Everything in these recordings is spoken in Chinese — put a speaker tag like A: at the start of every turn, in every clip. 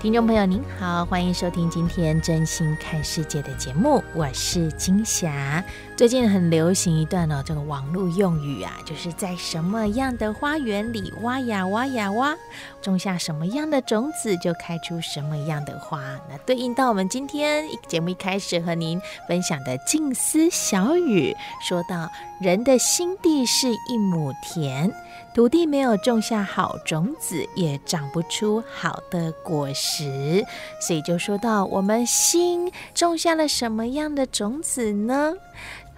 A: 听众朋友您好，欢迎收听今天《真心看世界》的节目，我是金霞。最近很流行一段哦，这个网络用语啊，就是在什么样的花园里挖呀挖呀挖，种下什么样的种子，就开出什么样的花。那对应到我们今天节目一开始和您分享的静思小语，说到人的心地是一亩田。土地没有种下好种子，也长不出好的果实。所以就说到，我们心种下了什么样的种子呢？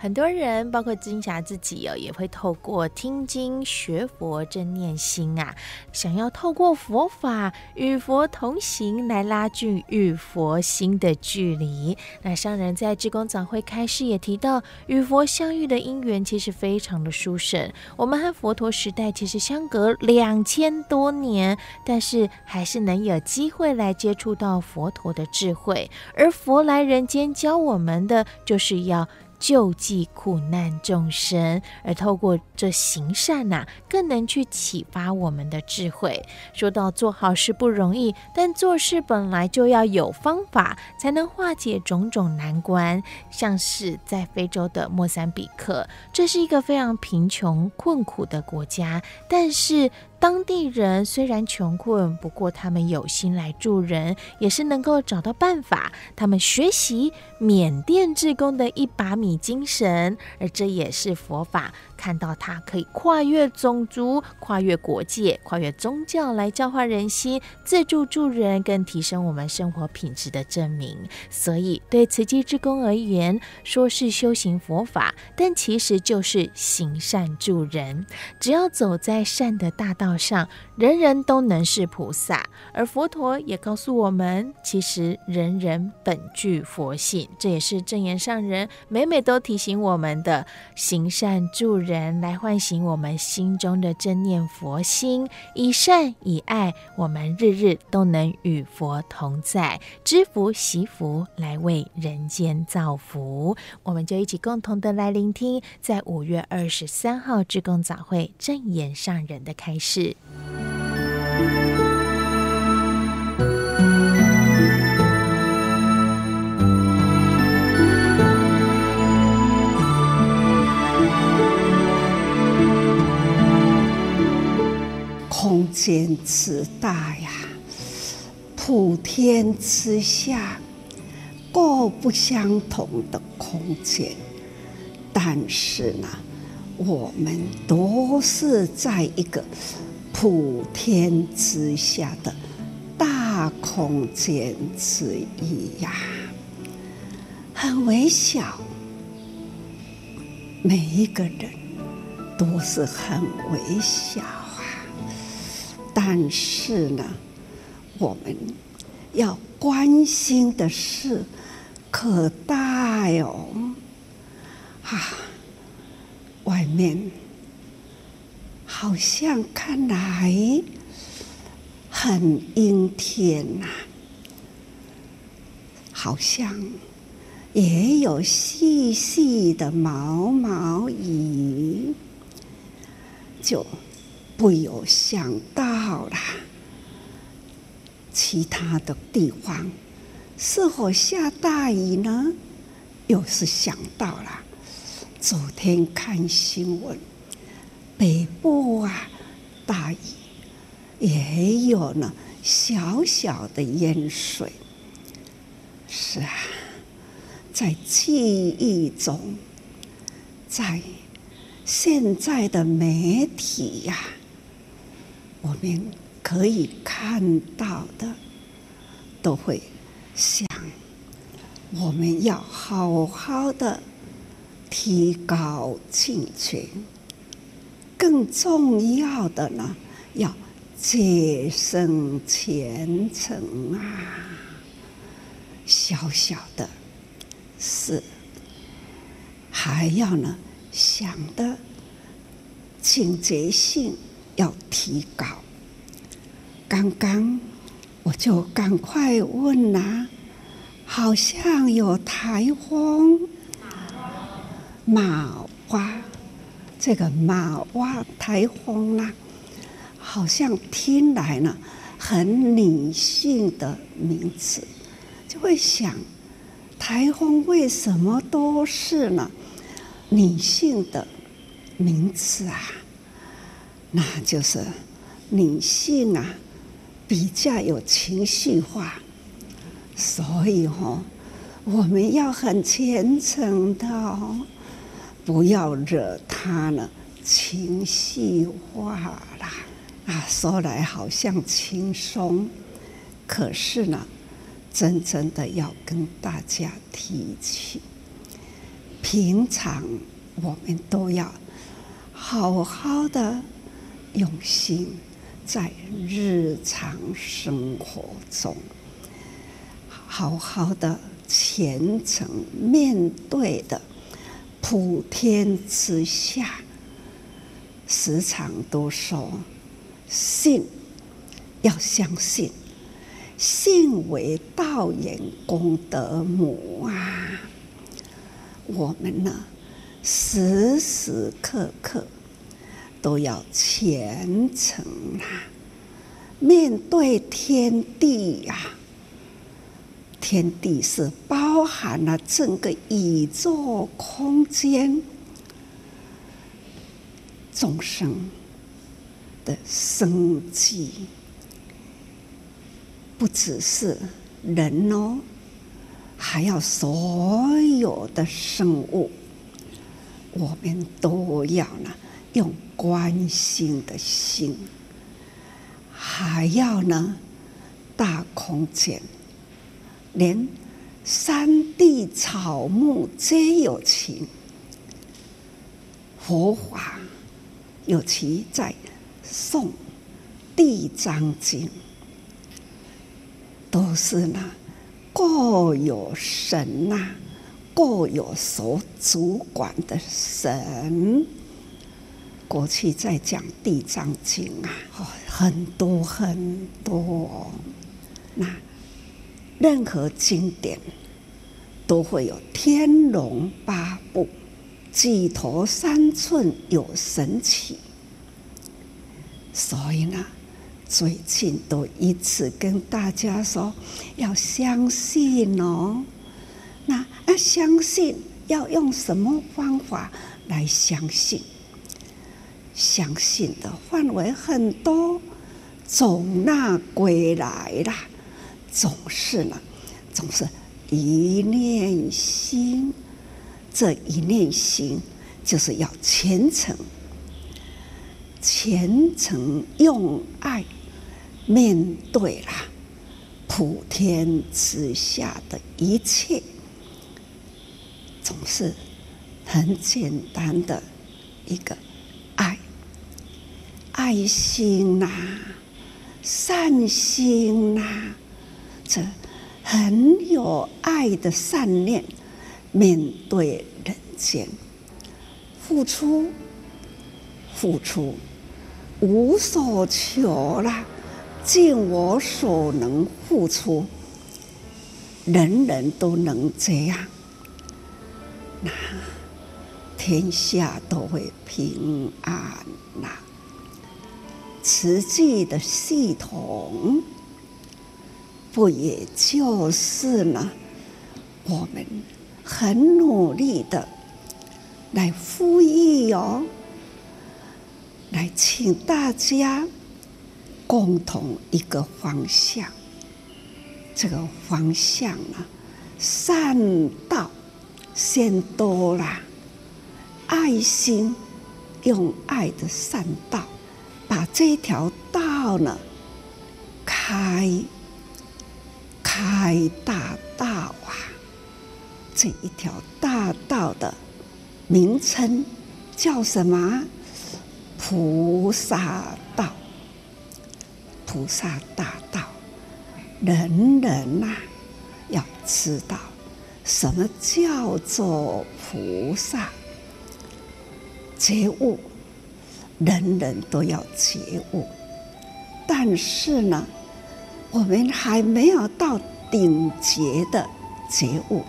A: 很多人，包括金霞自己哦，也会透过听经学佛、正念心啊，想要透过佛法与佛同行，来拉近与佛心的距离。那上人在志工早会开示也提到，与佛相遇的因缘其实非常的殊胜。我们和佛陀时代其实相隔两千多年，但是还是能有机会来接触到佛陀的智慧。而佛来人间教我们的，就是要。救济苦难众生，而透过这行善呐、更能去启发我们的智慧。说到做好事不容易，但做事本来就要有方法，才能化解种种难关。像是在非洲的莫桑比克，这是一个非常贫穷困苦的国家，但是。当地人虽然穷困，不过他们有心来助人，也是能够找到办法。他们学习缅甸志工的一把米精神，而这也是佛法。看到它可以跨越种族、跨越国界、跨越宗教来教化人心、自助助人，更提升我们生活品质的证明。所以，对慈济之功而言，说是修行佛法，但其实就是行善助人。只要走在善的大道上，人人都能是菩萨。而佛陀也告诉我们，其实人人本具佛性。这也是证严上人每每都提醒我们的：行善助人。人来唤醒我们心中的正念佛心，以善以爱，我们日日都能与佛同在，知福惜福，来为人间造福。我们就一起共同的来聆听，在五月二十三号志工早会正言上人的开示。
B: 空间之大呀，普天之下各不相同的空间，但是呢，我们都是在一个普天之下的大空间之一呀，很微小，每一个人都是很微小。但是呢，我们要关心的事可大哟！啊，外面好像看来很阴天呐，好像也有细细的毛毛雨，就。不由想到了，其他的地方是否下大雨呢？又是想到了，昨天看新闻，北部啊大雨，也有呢小小的淹水。是啊，在记忆中，在现在的媒体呀、我们可以看到的，都会想，我们要好好的提高境界。更重要的呢，要节省虔诚啊！小小的，是还要呢想的警觉性要提高。刚刚我就赶快问呐、啊，好像有台风玛娃。这个玛娃台风啦，好像听来呢很女性的名字，就会想，台风为什么都是呢女性的名字啊？那就是女性啊比较有情绪化，所以哦，我们要很虔诚的哦。不要惹他呢，情绪化啦！啊，说来好像轻松，可是呢，真正的要跟大家提起，平常我们都要好好的用心，在日常生活中，好好的虔诚面对的。普天之下，时常都说信，要相信，信为道源功德母啊！我们呢，时时刻刻都要虔诚啊，面对天地呀、啊。天地是包含了整个宇宙空间，众生的生机，不只是人哦，还要所有的生物，我们都要呢用关心的心，还要呢大空间。连山地草木皆有情，佛法尤其在宋《地藏经》，都是呢各有神呐、啊，各有所主管的神。过去在讲《地藏经》啊，很多很多那。任何经典都会有天龙八部，举头三寸有神奇。所以呢，最近都一直跟大家说要相信哦。那要相信要用什么方法来相信？相信的范围很多，总那归来啦。总是呢，总是一念心，这一念心就是要虔诚，虔诚用爱面对啦普天之下的一切，总是很简单的一个爱，爱心呐、啊，善心呐、啊。这很有爱的善念，面对人间，付出，付出，无所求啦，尽我所能付出，人人都能这样，那天下都会平安啦。慈济的系统。不也就是呢？我们很努力的来呼吁哦，来请大家共同一个方向。这个方向呢，善道先多啦，爱心用爱的善道，把这条道呢开开大道啊！这一条大道的名称叫什么？菩萨道，菩萨大道，人人呐、要知道什么叫做菩萨觉悟，人人都要觉悟，但是呢，我们还没有到顶级的觉悟，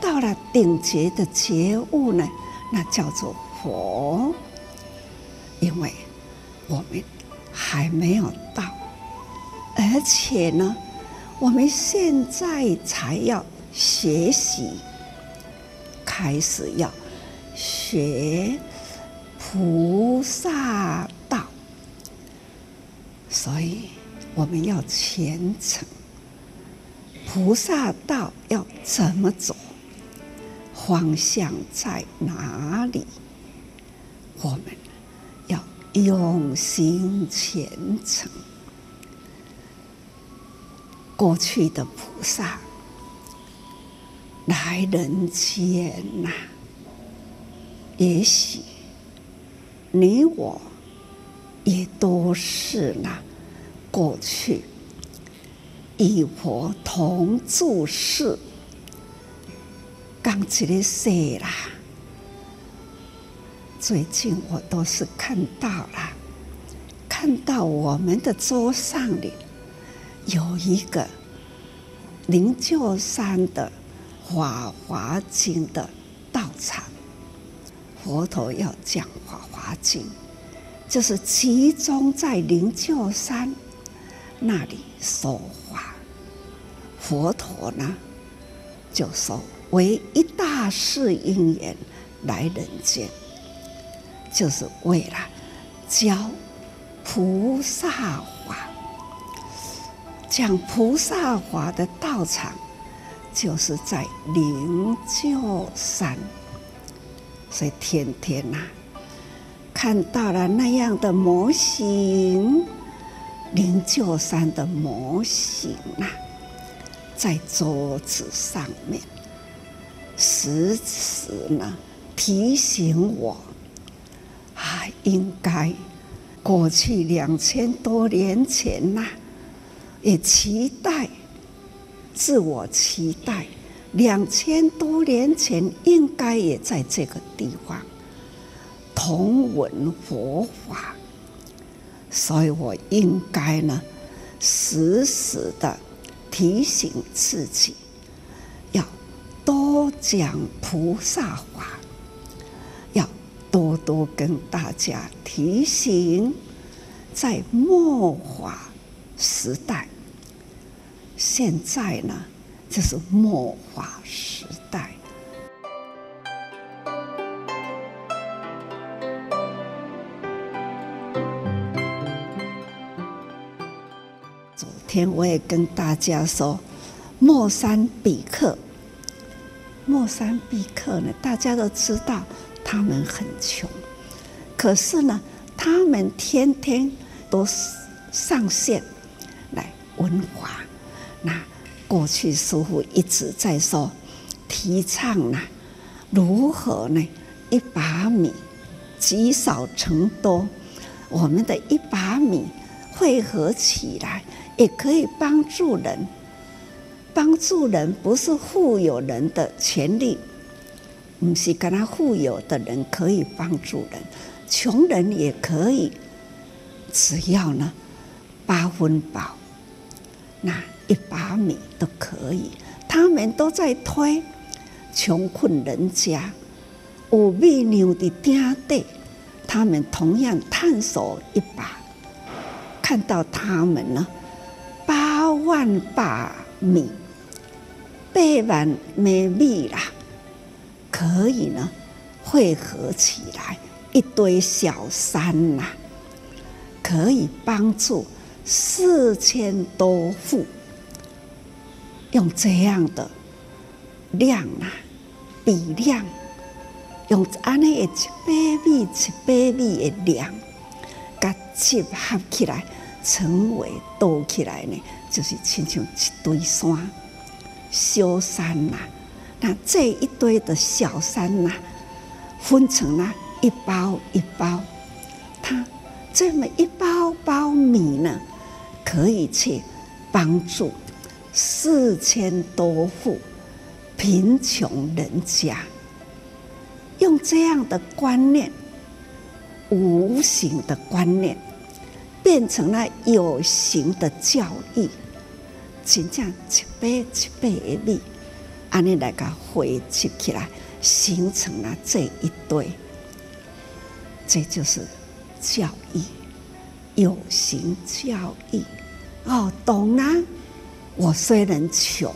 B: 到了顶级的觉悟呢，那叫做佛。因为我们还没有到，而且呢，我们现在才要学习，开始要学菩萨道，所以我们要虔诚。菩萨道要怎么走？方向在哪里？我们要。用心虔诚，过去的菩萨来人间呐，也许你我也都是那过去与佛同住世，刚起的岁啦。最近我都是看到了，看到我们的桌上里有一个灵鹫山的《法华经》的道场，佛陀要讲《法华经》，就是集中在灵鹫山那里说法。佛陀呢，就说为一大事因缘来人间。就是为了教菩萨法，讲菩萨法的道场，就是在灵鹫山，所以天天呐、看到了那样的模型，灵鹫山的模型呐、在桌子上面，时时呢提醒我。啊，应该过去两千多年前呐、也期待，自我期待，两千多年前应该也在这个地方同闻佛法，所以我应该呢，时时的提醒自己，要多讲菩萨话。要多多跟大家提醒，在末法时代，现在呢，这是末法时代。昨天我也跟大家说，莫桑比克，莫桑比克呢，大家都知道。他们很穷，可是呢，他们天天都上线来文法。过去师父一直在说，提倡呢，如何呢？一把米积少成多，我们的一把米汇合起来，也可以帮助人。帮助人不是富有人的权利。不是跟他富有的人可以帮助人，穷人也可以，只要呢八分饱，那一把米都可以。他们都在推穷困人家，有米粮的点对，他们同样探索一把，看到他们呢八万把米，八万没米啦。可以呢，汇合起来一堆小山呐、可以帮助四千多户。用这样的量啊，比量，用安尼一百米一百米的量，甲集合起来，成为倒起来呢，就是亲像一堆山、小山呐、啊。那这一堆的小山呐、啊，分成了一包一包，它这么一包包米呢，可以去帮助四千多户贫穷人家。用这样的观念，无形的观念，变成了有形的教育，真正一杯一杯的米。安尼来个汇集起来，形成了这一堆，这就是教育，有形教育。哦，懂啦！我虽然穷，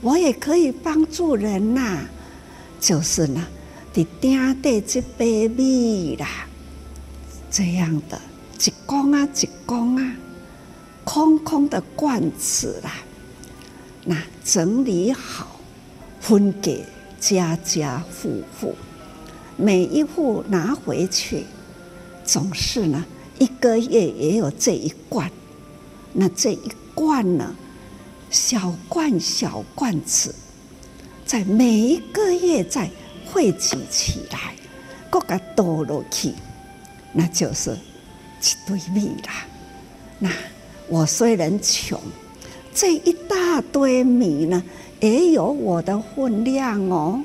B: 我也可以帮助人呐、啊。就是呢，你点的这杯米啦，这样的一公啊一公啊，空空的罐子啦。那整理好，分给家家户户，每一户拿回去，总是呢一个月也有这一罐。那这一罐呢，小罐小罐子，在每一个月再汇集起来，各个倒落去，那就是一堆米啦。那我虽然穷。这一大堆米呢，也有我的分量哦，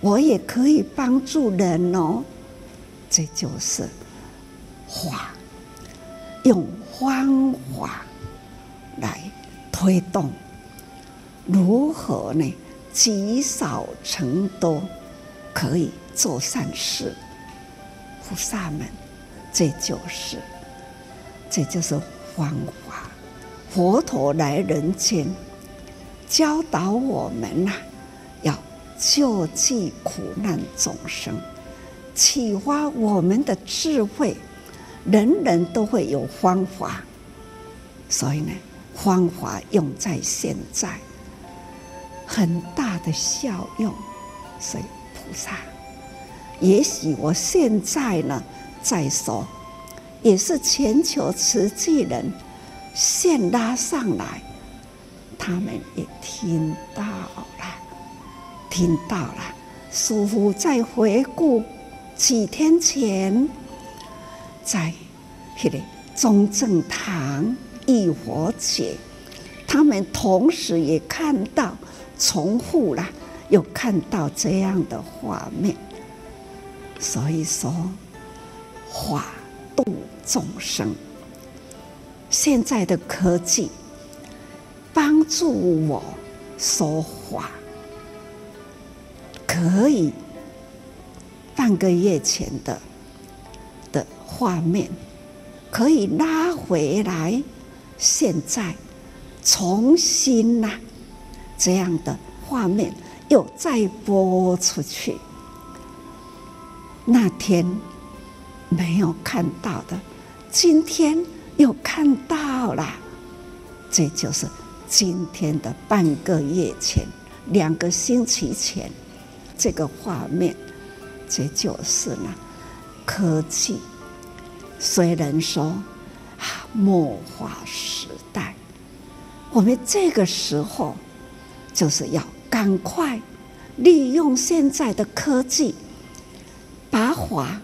B: 我也可以帮助人哦，这就是法，用方法来推动，如何呢？积少成多，可以做善事，菩萨们，这就是，这就是方法。佛陀来人间，教导我们呐、要救济苦难众生，启发我们的智慧。人人都会有方法，所以呢，方法用在现在，很大的效用。所以菩萨，也许我现在呢在说，也是全球慈济人。线拉上来，他们也听到了，听到了。师父在回顾几天前，在那个中正堂一佛节，他们同时也看到重复了，又看到这样的画面。所以说，法度众生。现在的科技帮助我说话，可以半个月前的的画面可以拉回来，现在重新呐、这样的画面又再播出去，那天没有看到的，今天。又看到了，这就是今天的半个月前，两个星期前，这个画面，这就是呢，科技。虽然说，末法时代，我们这个时候就是要赶快利用现在的科技，把法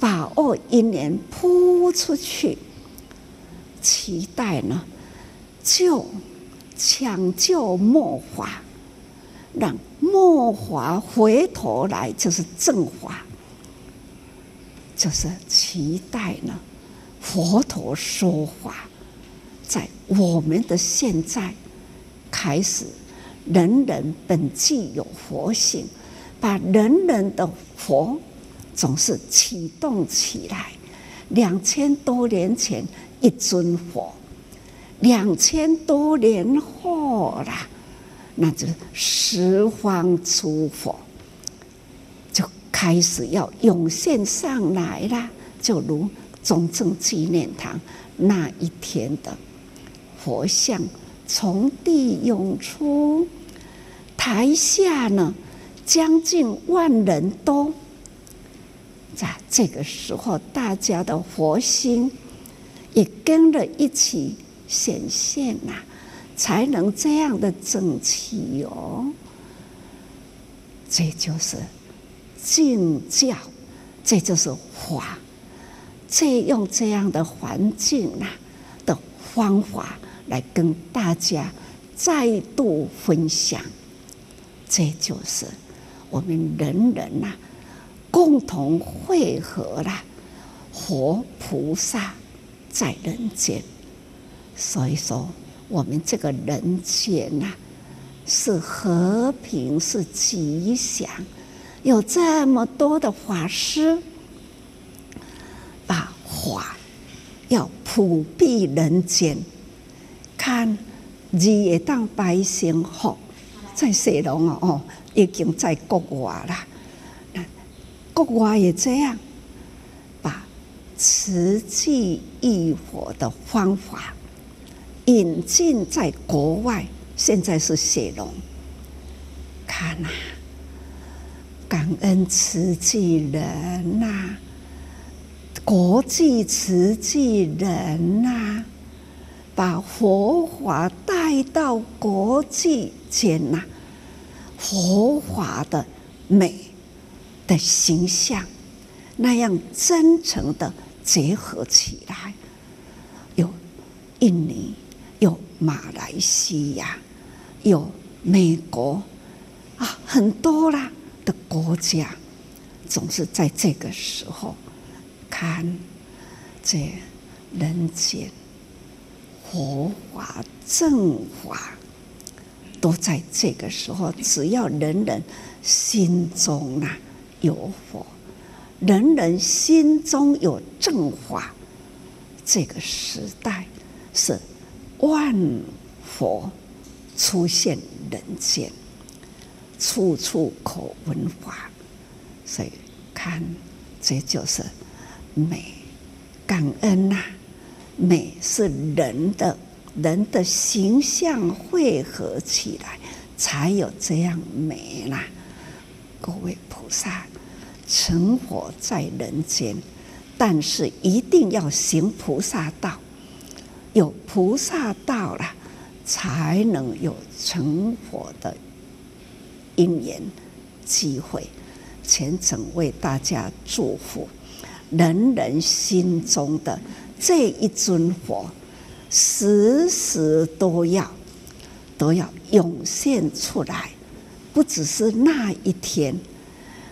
B: 把握因缘铺出去。期待呢，救抢救末法，让末法回头来就是正法，就是期待呢，佛陀说法，在我们的现在开始，人人本具有佛性，把人人的佛总是启动起来，两千多年前。一尊佛，两千多年后啦，那就是十方诸佛就开始要涌现上来了，就如中正纪念堂那一天的佛像从地涌出，台下呢将近万人多，在这个时候，大家的佛心。也跟着一起显现呐、才能这样的整齐哦。这就是敬教，这就是法，再用这样的环境呐、啊、的方法来跟大家再度分享，这就是我们人人呐、共同汇合了活菩萨在人间，所以说我们这个人间呐、是和平，是吉祥，有这么多的法师，要普庇人间，看日月当百姓福，在西龙哦哦，已经在国外了，国外也这样，把慈济益佛的方法引进在国外。现在是雪龙，看呐、啊，感恩慈济人呐、啊，国际慈济人呐、把佛法带到国际间呐，佛法的美的形象，那样真诚的结合起来，有印尼，有马来西亚。有美国啊，很多啦的国家，总是在这个时候看这人间佛法正法，都在这个时候。只要人人心中啊有佛，人人心中有正法，这个时代是万佛。出现人间，处处可闻法，所以看，这就是美，感恩呐、美是人的，人的形象汇合起来，才有这样美啦。各位菩萨成佛在人间，但是一定要行菩萨道，有菩萨道了。才能有成佛的因缘机会，虔诚为大家祝福，人人心中的这一尊佛，时时都要都要涌现出来，不只是那一天，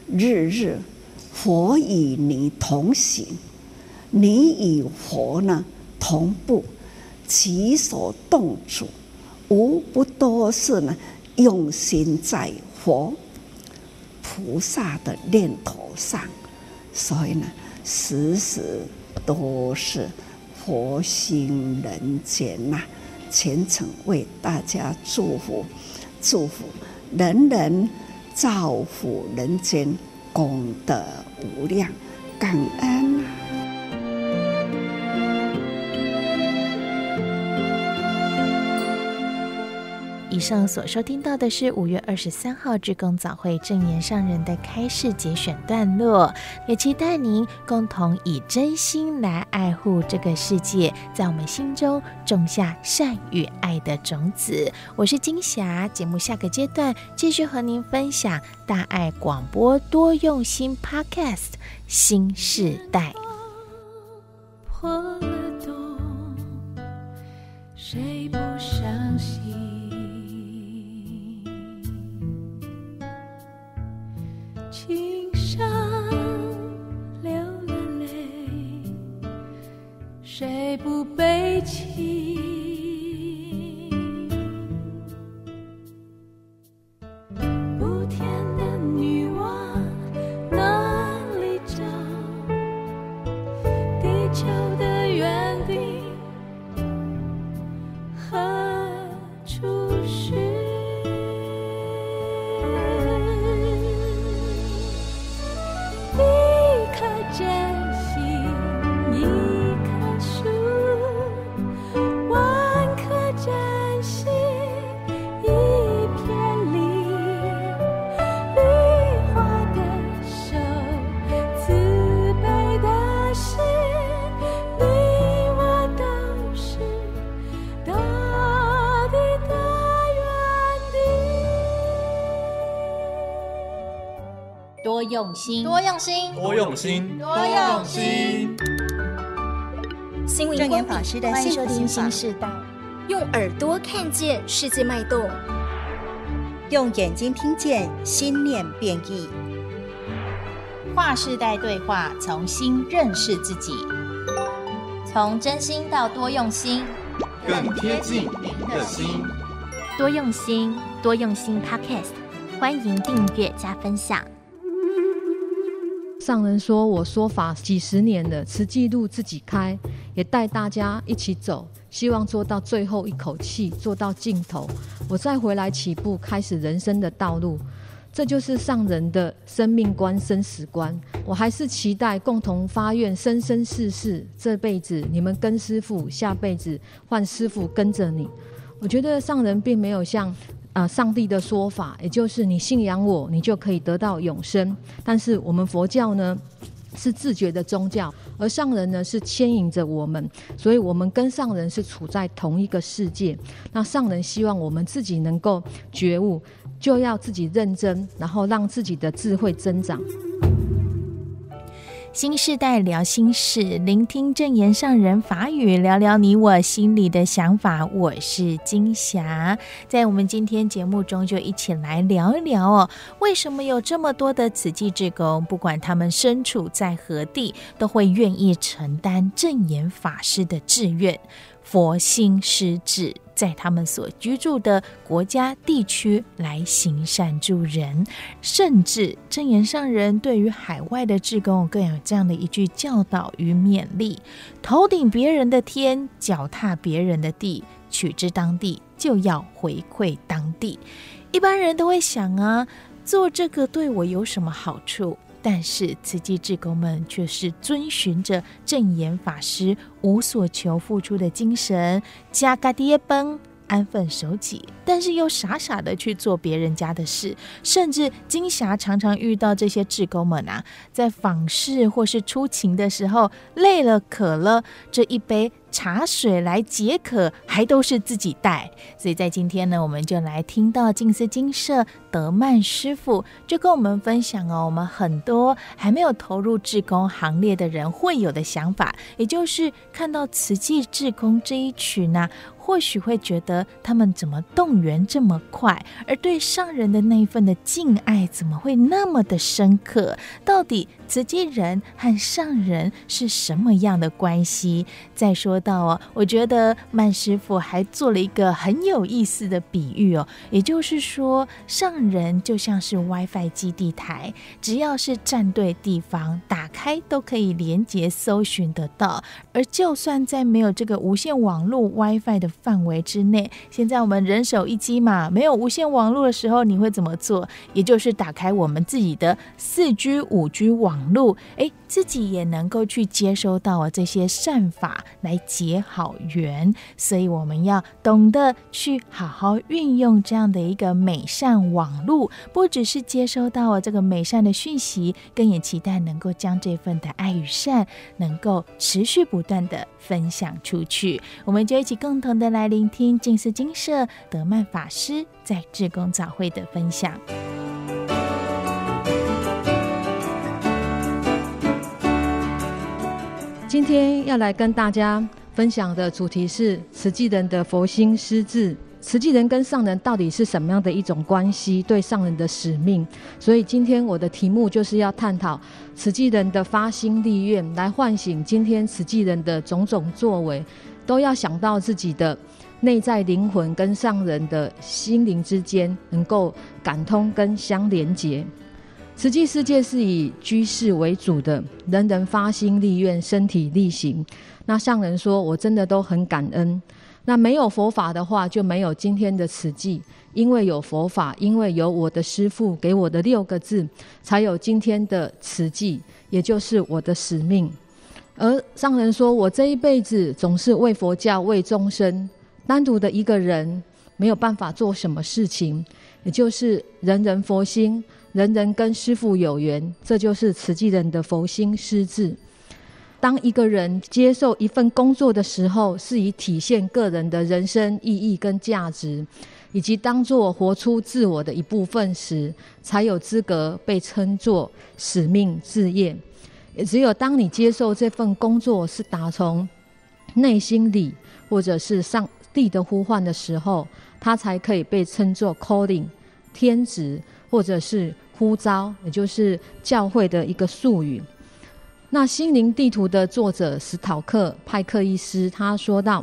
B: 日日佛与你同行，你与佛呢同步，其所动处。无不都是呢，用心在佛菩萨的念头上，所以呢，时时都是佛心人间呐，虔诚为大家祝福，祝福人人造福人间，功德无量，感恩
A: 以上所收听到的是五月二十三号志工早会正言上人的开示节选段落，也期待您共同以真心来爱护这个世界，在我们心中种下善与爱的种子。我是金霞，节目下个阶段继续和您分享大爱广播多用心 Podcast 新世代。破了洞，谁不相信？云上流了泪，谁不悲泣？用心，
C: 多用心，
D: 多用心，多用心。
C: 星云光法师的幸福心法，
A: 新时代，
C: 用耳朵看见世界脉动，用眼睛听见心念变异。
A: 跨世代对话，重新认识自己，从真心到多用心，
D: 更贴近您的心。
E: 多用心，多用心。Podcast，欢迎订阅加分享。
F: 上人说：“我说法几十年了，慈济路自己开，也带大家一起走，希望做到最后一口气，做到尽头，我再回来起步，开始人生的道路。这就是上人的生命观、生死观。我还是期待共同发愿，生生世世，这辈子你们跟师父，下辈子换师父跟着你。我觉得上人并没有像。”啊，上帝的说法，也就是你信仰我，你就可以得到永生。但是我们佛教呢，是自觉的宗教，而上人呢是牵引着我们，所以我们跟上人是处在同一个世界。那上人希望我们自己能够觉悟，就要自己认真，然后让自己的智慧增长。
A: 新世代聊心事，聆听证言上人法语，聊聊你我心里的想法。我是金霞，在我们今天节目中，就一起来聊一聊哦，为什么有这么多的慈济志工，不管他们身处在何地，都会愿意承担证言法师的志愿。佛心施志，在他们所居住的国家地区来行善助人，甚至正言上人对于海外的志工更有这样的一句教导与勉励：头顶别人的天，脚踏别人的地，取之当地，就要回馈当地。一般人都会想啊，做这个对我有什么好处？但是慈济志工们却是遵循着正言法师无所求付出的精神，加嘎爹崩。安分守己，但是又傻傻的去做别人家的事，甚至金霞常常遇到这些志工们啊，在访视或是出勤的时候，累了渴了，这一杯茶水来解渴，还都是自己带。所以在今天呢，我们就来听到静思精舍德曼师傅就跟我们分享哦，我们很多还没有投入志工行列的人会有的想法，也就是看到慈济志工这一群呢、或许会觉得他们怎么动员这么快，而对上人的那一份的敬爱怎么会那么的深刻？到底慈济人和上人是什么样的关系？再说到哦，我觉得曼师傅还做了一个很有意思的比喻哦，也就是说，上人就像是 WiFi 基地台，只要是站对地方，打开都可以连接搜寻得到，而就算在没有这个无线网络 WiFi 的范围之内，现在我们人手一机嘛，没有无线网络的时候，你会怎么做？也就是打开我们自己的四 G、五 G 网络，哎，自己也能够去接收到这些善法来结好缘。所以我们要懂得去好好运用这样的一个美善网络，不只是接收到这个美善的讯息，更也期待能够将这份的爱与善能够持续不断的分享出去。我们就一起共同的。来聆听静思精舍德曼法师在智工早会的分享。
F: 今天要来跟大家分享的主题是慈济人的佛心施志。慈济人跟上人到底是什么样的一种关系？对上人的使命。所以今天我的题目就是要探讨慈济人的发心立愿，来唤醒今天慈济人的种种作为。都要想到自己的内在灵魂跟上人的心灵之间能够感通跟相连结。慈济世界是以居士为主的，人人发心立愿，身体力行。那上人说，我真的都很感恩。那没有佛法的话，就没有今天的慈济。因为有佛法，因为有我的师父给我的六个字，才有今天的慈济，也就是我的使命。而上人说：“我这一辈子总是为佛教、为众生，单独的一个人没有办法做什么事情。也就是人人佛心，人人跟师父有缘，这就是慈济人的佛心师志。当一个人接受一份工作的时候，是以体现个人的人生意义跟价值，以及当作活出自我的一部分时，才有资格被称作使命志业。也只有当你接受这份工作是打从内心里，或者是上帝的呼唤的时候，它才可以被称作 calling 天职，或者是呼召，也就是教会的一个术语。那心灵地图的作者史考克派克医师他说道：“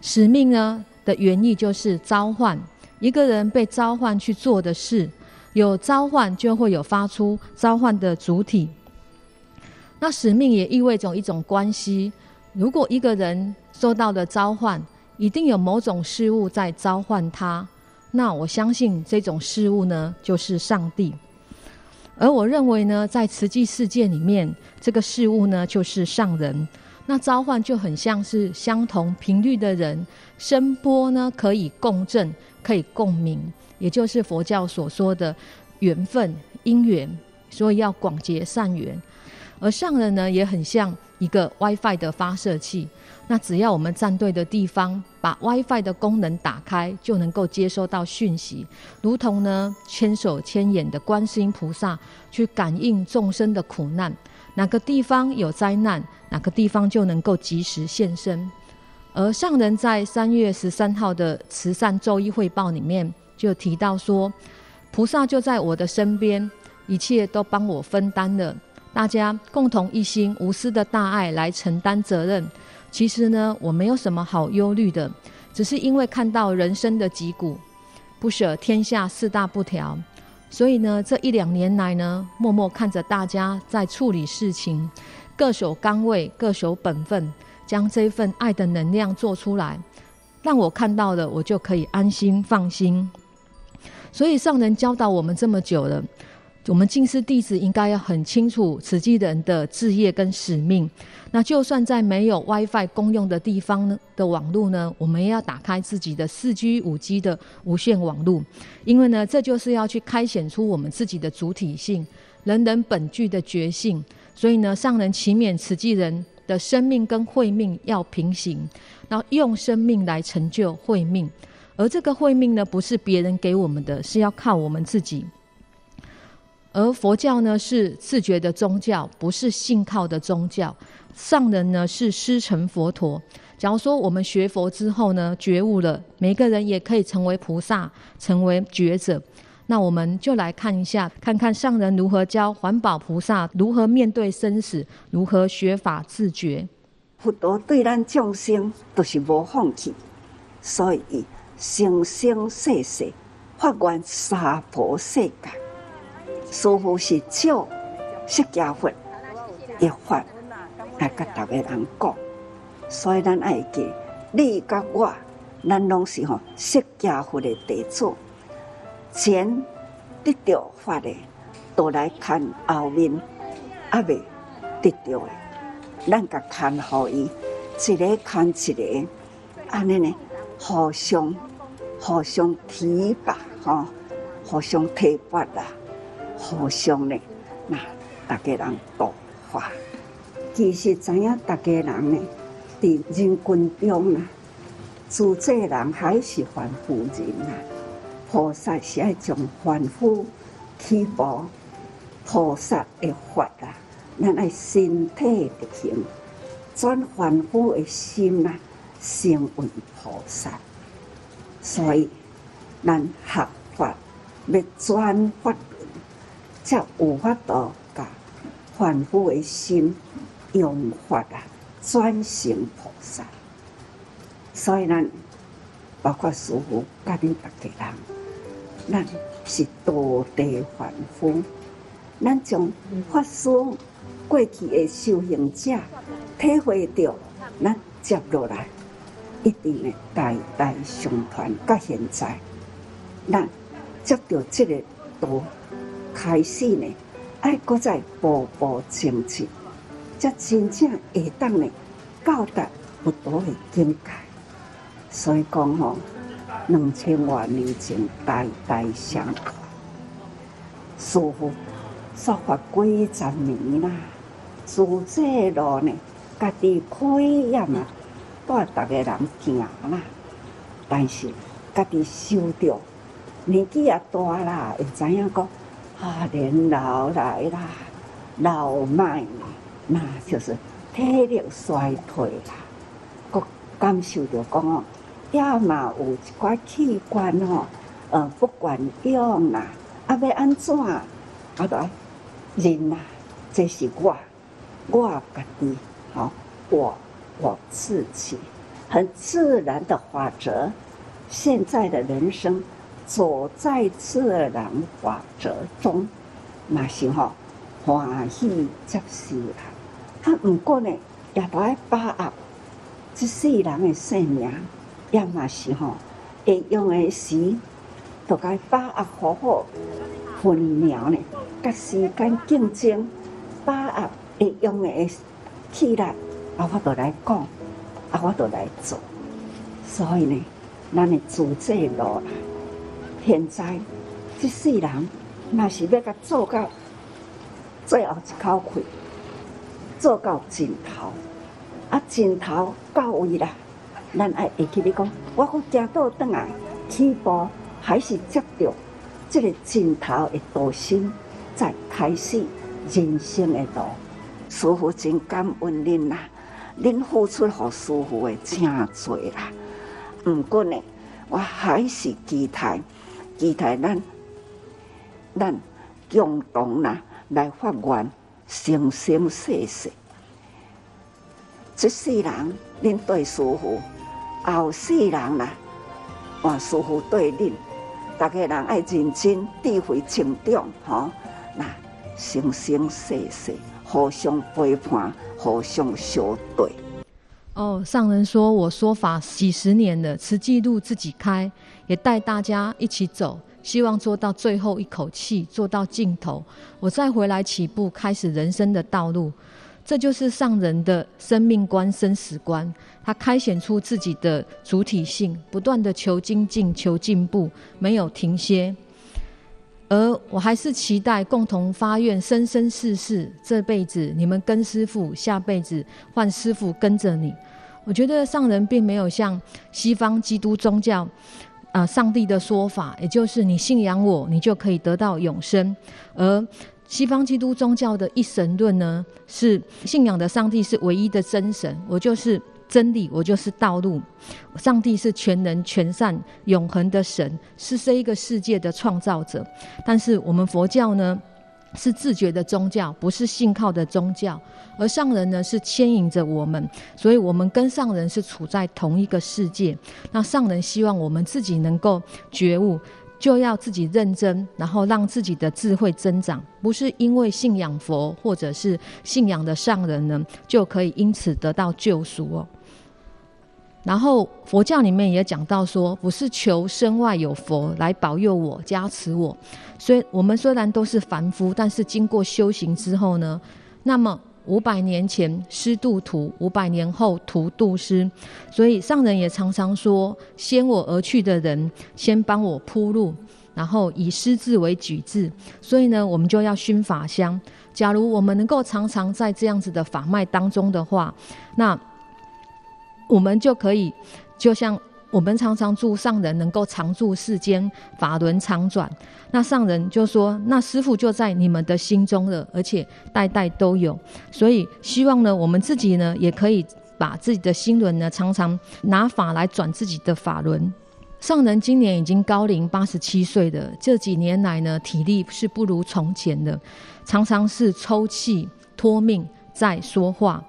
F: 使命呢的原意就是召唤，一个人被召唤去做的事，有召唤就会有发出召唤的主体。那使命也意味着一种关系，如果一个人受到了召唤，一定有某种事物在召唤他。那我相信这种事物呢，就是上帝。”而我认为呢，在慈济世界里面，这个事物呢就是上人。那召唤就很像是相同频率的人，声波呢可以共振，可以共鸣，也就是佛教所说的缘分、因缘。所以要广结善缘。而上人呢，也很像一个 WiFi 的发射器。那只要我们站对的地方，把 WiFi 的功能打开，就能够接收到讯息，如同呢千手千眼的观世音菩萨去感应众生的苦难，哪个地方有灾难，哪个地方就能够及时现身。而上人在三月十三号的慈善周一汇报里面就提到说，菩萨就在我的身边，一切都帮我分担了。大家共同一心无私的大爱来承担责任。其实呢，我没有什么好忧虑的，只是因为看到人生的疾苦，不舍天下四大不调，所以呢，这一两年来呢，默默看着大家在处理事情，各守岗位，各守本分，将这份爱的能量做出来，让我看到了，我就可以安心放心。所以上人教导我们这么久了。我们尽思弟子应该要很清楚慈济人的志业跟使命。那就算在没有 WiFi 公用的地方的网络呢，我们也要打开自己的四 G、五 G 的无线网络，因为呢，这就是要去开显出我们自己的主体性、人人本具的觉性。所以呢，上人祈勉慈济人的生命跟慧命要平行，然后用生命来成就慧命，而这个慧命呢，不是别人给我们的，是要靠我们自己。而佛教呢，是自觉的宗教，不是信靠的宗教。上人呢，是师承佛陀。假如说我们学佛之后呢，觉悟了，每个人也可以成为菩萨，成为觉者。那我们就来看一下，看看上人如何教环保菩萨如何面对生死，如何学法自觉。
B: 佛陀对咱众生都是无放弃，所以生生世世发愿娑婆世界。师父是照释迦佛一法来甲大家人讲，所以咱爱记，你甲我，咱拢是吼释迦佛的弟子，前得到法的，都来看后面还未得到的，咱甲看好伊，一个看一个，安尼呢，互相互相提拔吼，互相提拔啦。互相呢，那大家人度化，其实知影大家人呢，伫人群中啊，自在人还是凡夫人啊。菩萨是爱将凡夫起步，菩萨的法啊，咱爱身体不行，转凡夫的心啊，成为菩萨。所以，咱学法要转法。才有法度甲凡夫的心用法啊，转成菩萨。所以咱包括师父甲恁逐个人，咱是道地凡夫。咱从法师过去的修行者体会到，咱接落来一定会代代相传。到现在，咱接到这个道。开始呢，爱搁再步步前进，才真正会当呢到达佛陀的境界。所以讲吼，两千多年前代代相传，师傅说法几十年啦，自这路呢家己可以呀嘛，带逐个人行啦。但是家己修着年纪也大啦，会知影讲啊，年老来啦，老迈，那就是体力衰退啦。我感受着讲哦，也嘛有一寡器官哦，呃，不管用啦，啊，要安怎，啊，都爱忍啦。这是我，我家己，好，我我自己很自然的法则。现在的人生走在自然法则中，嘛是吼欢喜接受啦。啊，不过呢，也都爱把握这世人的生命，也嘛是吼会用的时，都该把握好好分秒呢，甲时间竞争。把握会用的气力，啊，我都来讲，啊，我都来做。所以呢，咱的自这路，现在这世人，若是要甲做到最后一口气，做到尽头，啊，尽头到位啦，咱爱会记得讲，我阁行倒转来，起步还是接着这个尽头的道心，再开始。人生的路，师傅真感恩恁啦，恁付出给师傅的真多啦。不过呢，我还是期待，期待咱咱共同呐来发愿，生生世世，这世人恁对师父，后世人呐，换师父对恁，大家人爱认真智慧成长，吼，那。生生世世互相陪伴，互相相对。
F: 哦，上人说我说法几十年了，慈济路自己开，也带大家一起走，希望做到最后一口气，做到尽头，我再回来起步，开始人生的道路。这就是上人的生命观、生死观，他开显出自己的主体性，不断的求精进、求进步，没有停歇。而我还是期待共同发愿，生生世世这辈子你们跟师傅，下辈子换师傅跟着你。我觉得上人并没有像西方基督宗教啊、上帝的说法，也就是你信仰我，你就可以得到永生。而西方基督宗教的一神论呢，是信仰的上帝是唯一的真神，我就是。真理，我就是道路。上帝是全能、全善、永恒的神，是这一个世界的创造者。但是我们佛教呢，是自觉的宗教，不是信靠的宗教。而上人呢，是牵引着我们，所以我们跟上人是处在同一个世界。那上人希望我们自己能够觉悟。就要自己认真，然后让自己的智慧增长，不是因为信仰佛或者是信仰的上人呢，就可以因此得到救赎哦。然后佛教里面也讲到说，不是求身外有佛来保佑我、加持我，所以我们虽然都是凡夫，但是经过修行之后呢，那么。五百年前师度徒，五百年后徒度师，所以上人也常常说：先我而去的人，先帮我铺路，然后以师字为举字。所以呢，我们就要熏法香。假如我们能够常常在这样子的法脉当中的话，那我们就可以，就像。我们常常祝上人能够常住世间，法轮常转。那上人就说：“那师父就在你们的心中了，而且代代都有。所以希望呢，我们自己呢，也可以把自己的心轮呢，常常拿法来转自己的法轮。”上人今年已经高龄八十七岁了，这几年来呢，体力是不如从前的，常常是抽气、托命在说话。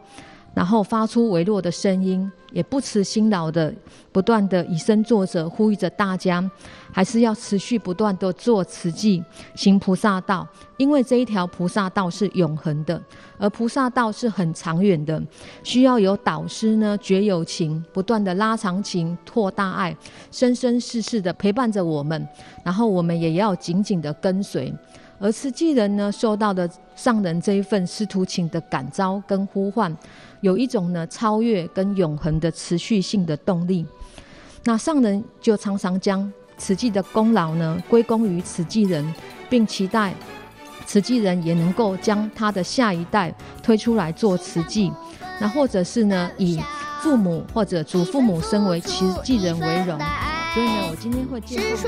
F: 然后发出微弱的声音，也不辞辛劳的不断的以身作则，呼吁着大家，还是要持续不断的做慈济，行菩萨道，因为这一条菩萨道是永恒的，而菩萨道是很长远的，需要有导师呢，觉有情，不断的拉长情，拓大爱，生生世世的陪伴着我们，然后我们也要紧紧的跟随。而慈济人呢，受到的上人这一份师徒情的感召跟呼唤，有一种呢超越跟永恒的持续性的动力。那上人就常常将慈济的功劳呢归功于慈济人，并期待慈济人也能够将他的下一代推出来做慈济。那或者是呢，以父母或者祖父母身为慈济人为荣。所以呢，我今天会介绍。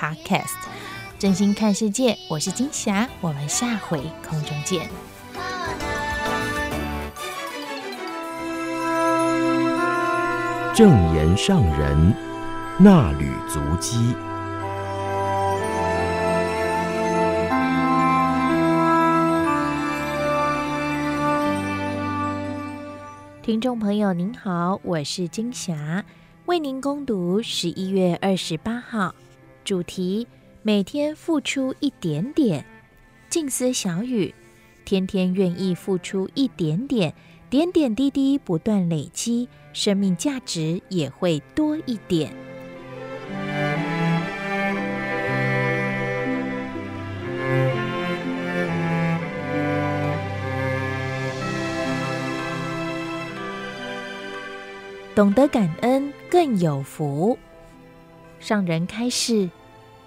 A: Podcast，真心看世界，我是金霞，我们下回空中见。
G: 正言上人那履足迹。
A: 听众朋友您好，我是金霞，为您攻读十一月二十八号主题：每天付出一点点，静思小语，天天愿意付出一点点。点点滴滴不断累积，生命价值也会多一点。懂得感恩更有福。上人开示：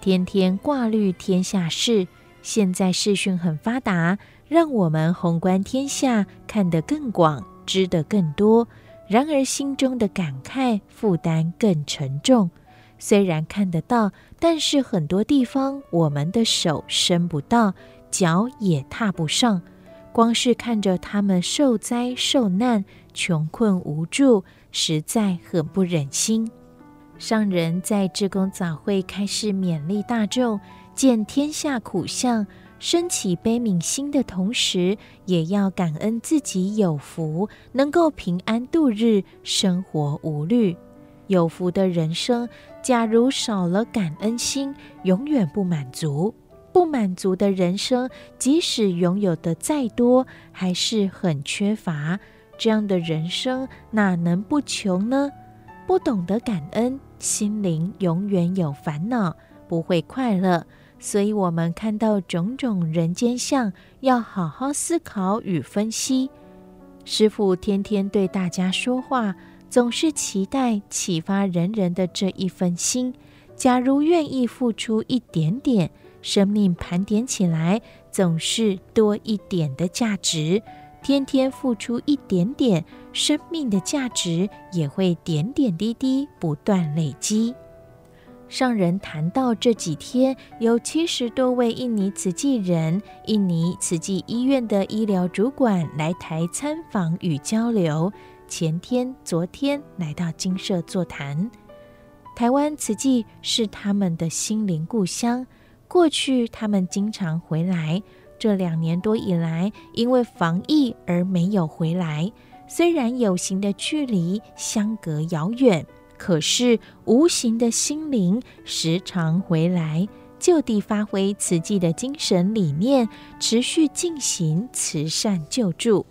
A: 天天挂虑天下事，现在视讯很发达。让我们宏观天下，看得更广，知得更多。然而心中的感慨负担更沉重。虽然看得到，但是很多地方我们的手伸不到，脚也踏不上。光是看着他们受灾受难、穷困无助，实在很不忍心。上人在志工早会开示勉励大众，见天下苦相。升起悲悯心的同时，也要感恩自己有福，能够平安度日，生活无虑。有福的人生，假如少了感恩心，永远不满足。不满足的人生，即使拥有的再多，还是很缺乏。这样的人生，哪能不穷呢？不懂得感恩，心灵永远有烦恼，不会快乐。所以，我们看到种种人间相，要好好思考与分析。师父天天对大家说话，总是期待启发人人的这一份心。假如愿意付出一点点，生命盘点起来，总是多一点的价值。天天付出一点点，生命的价值也会点点滴滴不断累积。上人谈到这几天有七十多位印尼慈济人、印尼慈济医院的医疗主管来台参访与交流。前天、昨天来到金舍座谈。台湾慈济是他们的心灵故乡，过去他们经常回来，这两年多以来因为防疫而没有回来。虽然有形的距离相隔遥远。可是无形的心灵时常回来，就地发挥慈济的精神理念，持续进行慈善救助。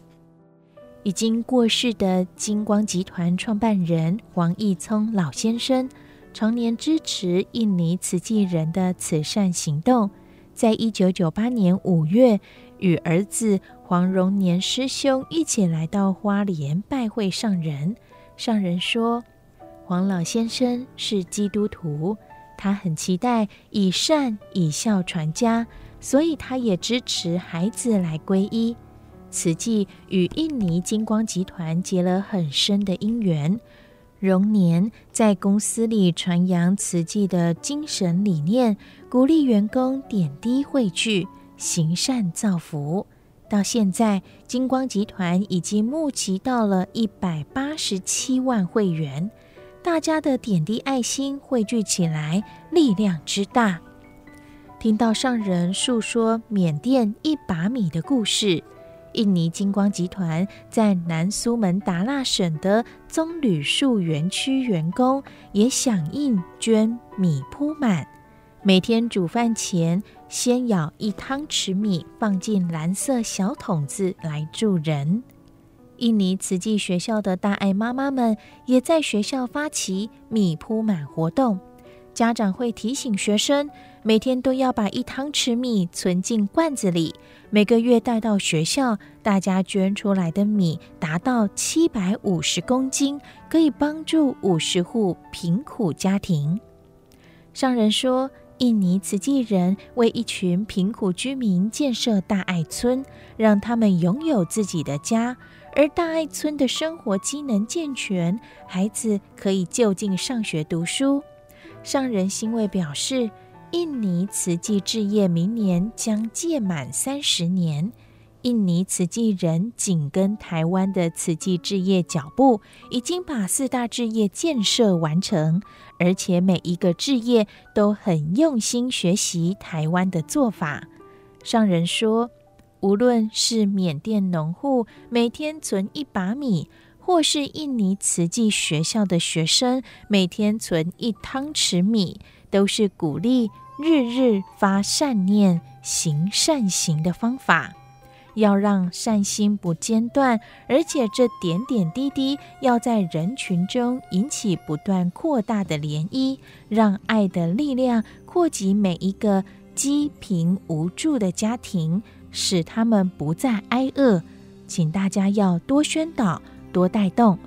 A: 已经过世的金光集团创办人黄义聪老先生，常年支持印尼慈济人的慈善行动。在一九九八年五月，与儿子黄荣年师兄一起来到花莲拜会上人。上人说。黄老先生是基督徒，他很期待以善以孝传家，所以他也支持孩子来皈依。慈济与印尼金光集团结了很深的因缘。荣年在公司里传扬慈济的精神理念，鼓励员工点滴汇聚，行善造福。到现在，金光集团已经募集到了一百八十七万会员。大家的点滴爱心汇聚起来，力量之大。听到上人述说缅甸一把米的故事，印尼金光集团在南苏门答腊省的棕榈树园区员工也响应捐米铺满，每天煮饭前先舀一汤匙米放进蓝色小桶子来助人。印尼慈济学校的大爱妈妈们也在学校发起米铺满活动，家长会提醒学生，每天都要把一汤匙米存进罐子里，每个月带到学校。大家捐出来的米达到七百五十公斤，可以帮助五十户贫苦家庭。上人说，印尼慈济人为一群贫苦居民建设大爱村，让他们拥有自己的家。而大爱村的生活机能健全，孩子可以就近上学读书。上人欣慰表示，印尼慈济置业明年将届满三十年。印尼慈济人紧跟台湾的慈济置业脚步，已经把四大置业建设完成，而且每一个置业都很用心学习台湾的做法。上人说，无论是缅甸农户每天存一把米，或是印尼慈济学校的学生每天存一汤匙米，都是鼓励日日发善念、行善行的方法。要让善心不间断，而且这点点滴滴要在人群中引起不断扩大的涟漪，让爱的力量扩及每一个积贫无助的家庭。使他们不再挨饿，请大家要多宣导、多带动。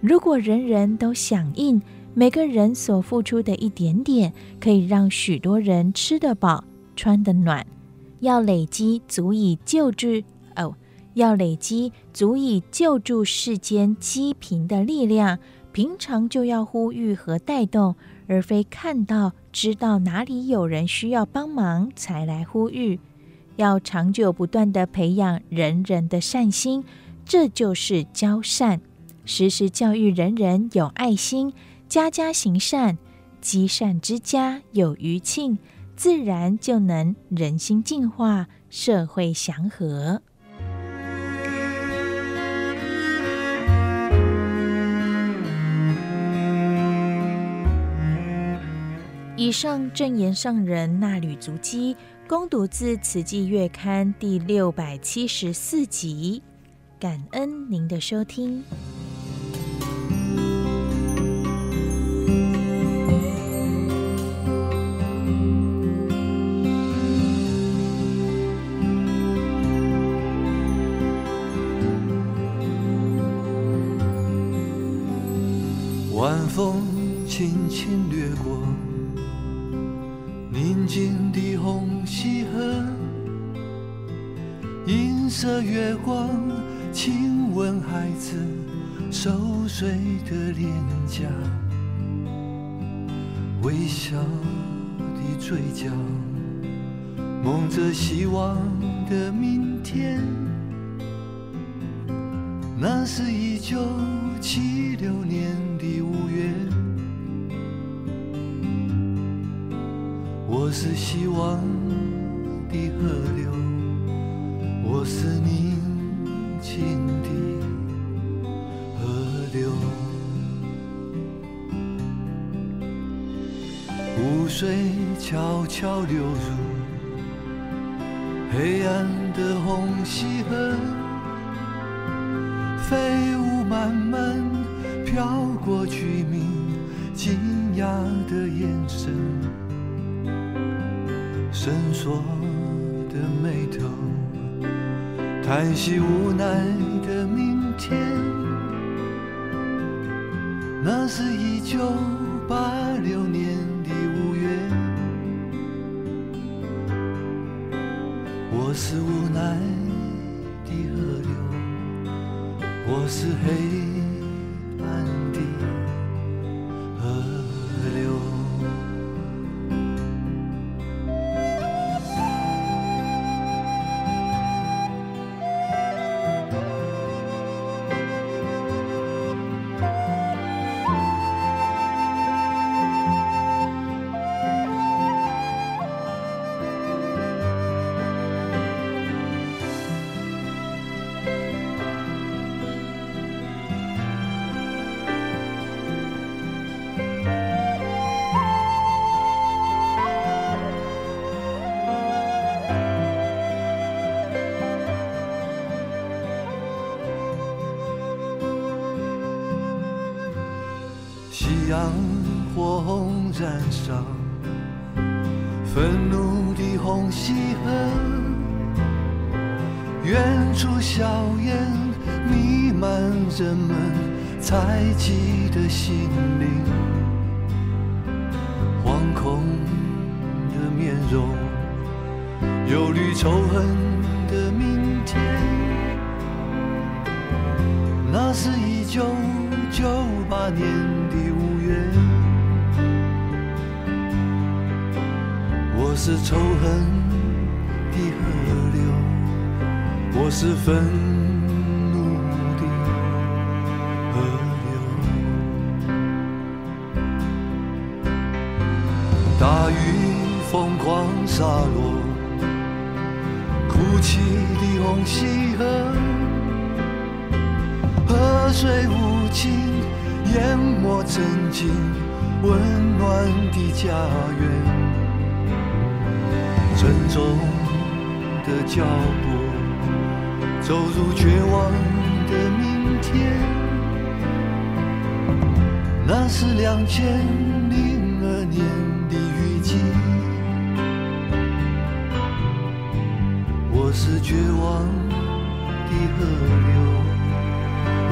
A: 如果人人都响应，每个人所付出的一点点，可以让许多人吃得饱、穿得暖。要累积足以救治，要累积足以救助世间积贫的力量。平常就要呼吁和带动，而非看到、知道哪里有人需要帮忙才来呼吁。要长久不断地培养人人的善心，这就是教善。时时教育人人有爱心，家家行善，积善之家有余庆，自然就能人心净化，社会祥和。以上正言上人那履足迹。攻读自《慈济月刊》第六百七十四集，感恩您的收
H: 听。月光亲吻孩子熟睡的脸颊，微笑的嘴角，蒙着希望的明天。那是一九七六年的五月，我是希望。的河流，我是你静的河流。湖水悄悄流入黑暗的红溪河，飞雾慢慢飘过居民惊讶的眼神，伸缩。的眉头，叹息无奈的明天。那是一九八六年的五月，我是无奈的河流，我是黑。猜忌的心灵，惶恐的面容，忧虑仇恨的明天，那是一九九八年的五月，我是仇恨的河流，我是愤疯狂洒落，哭泣的红溪河，河水无情淹没曾经温暖的家园，沉重的脚步走入绝望的明天，那是两千零二年的雨季，是绝望的河流，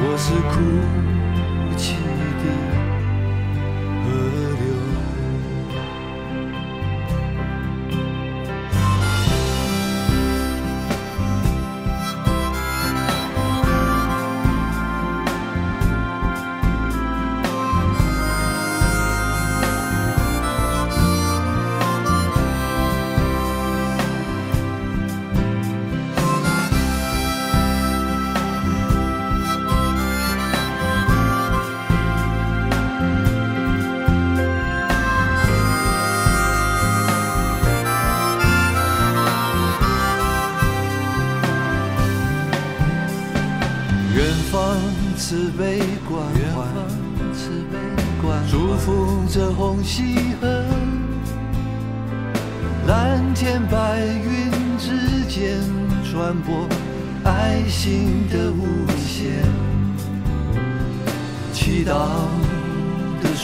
H: 我是哭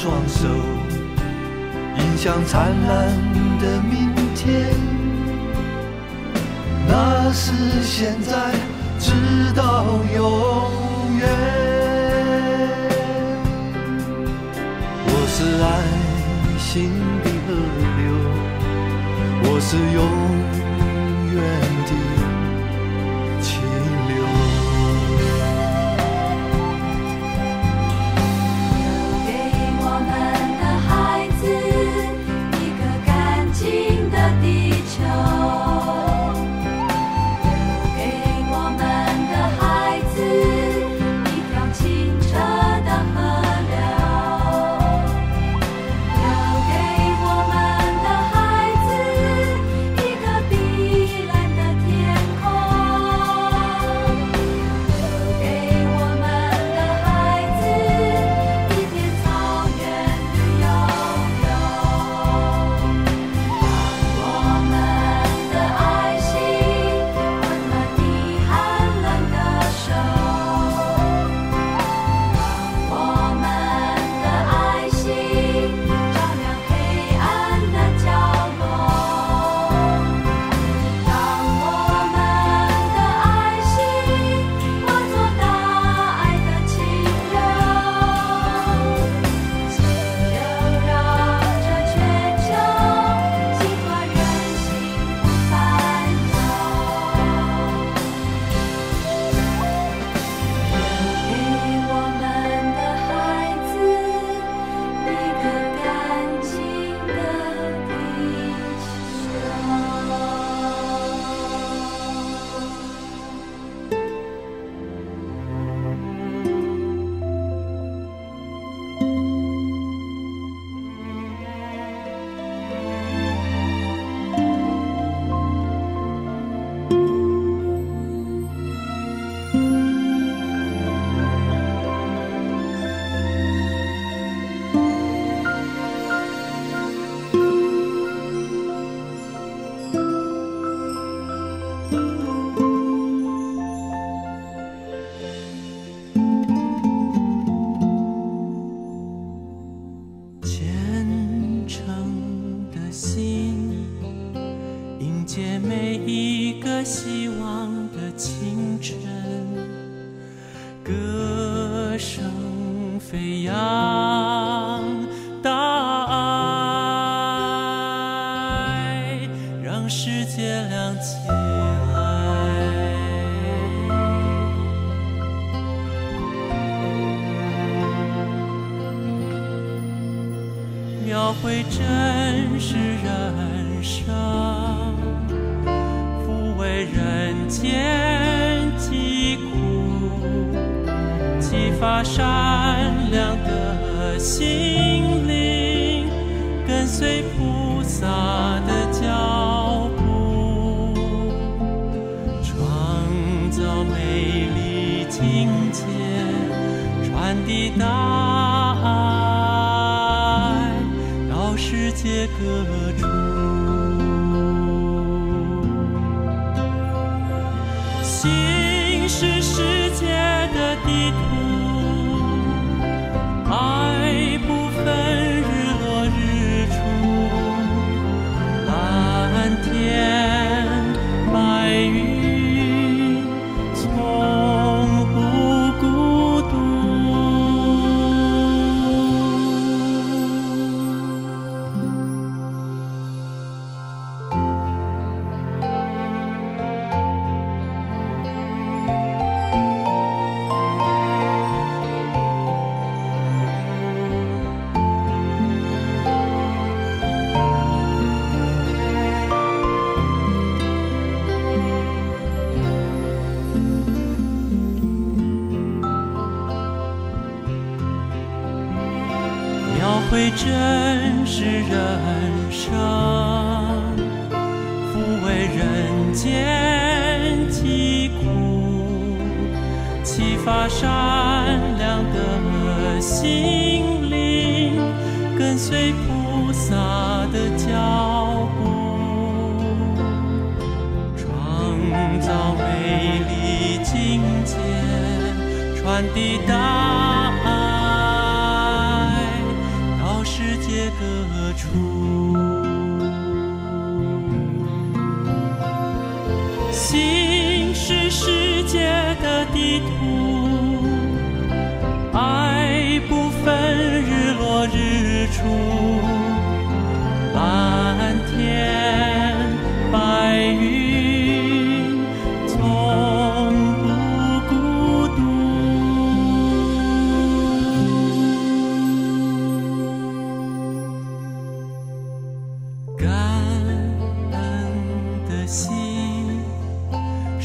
H: 双手，迎向灿烂的明天，那是现在。直到永远，我是爱心的河流，我是永
I: 远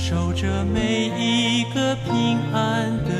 I: 守着每一个平安的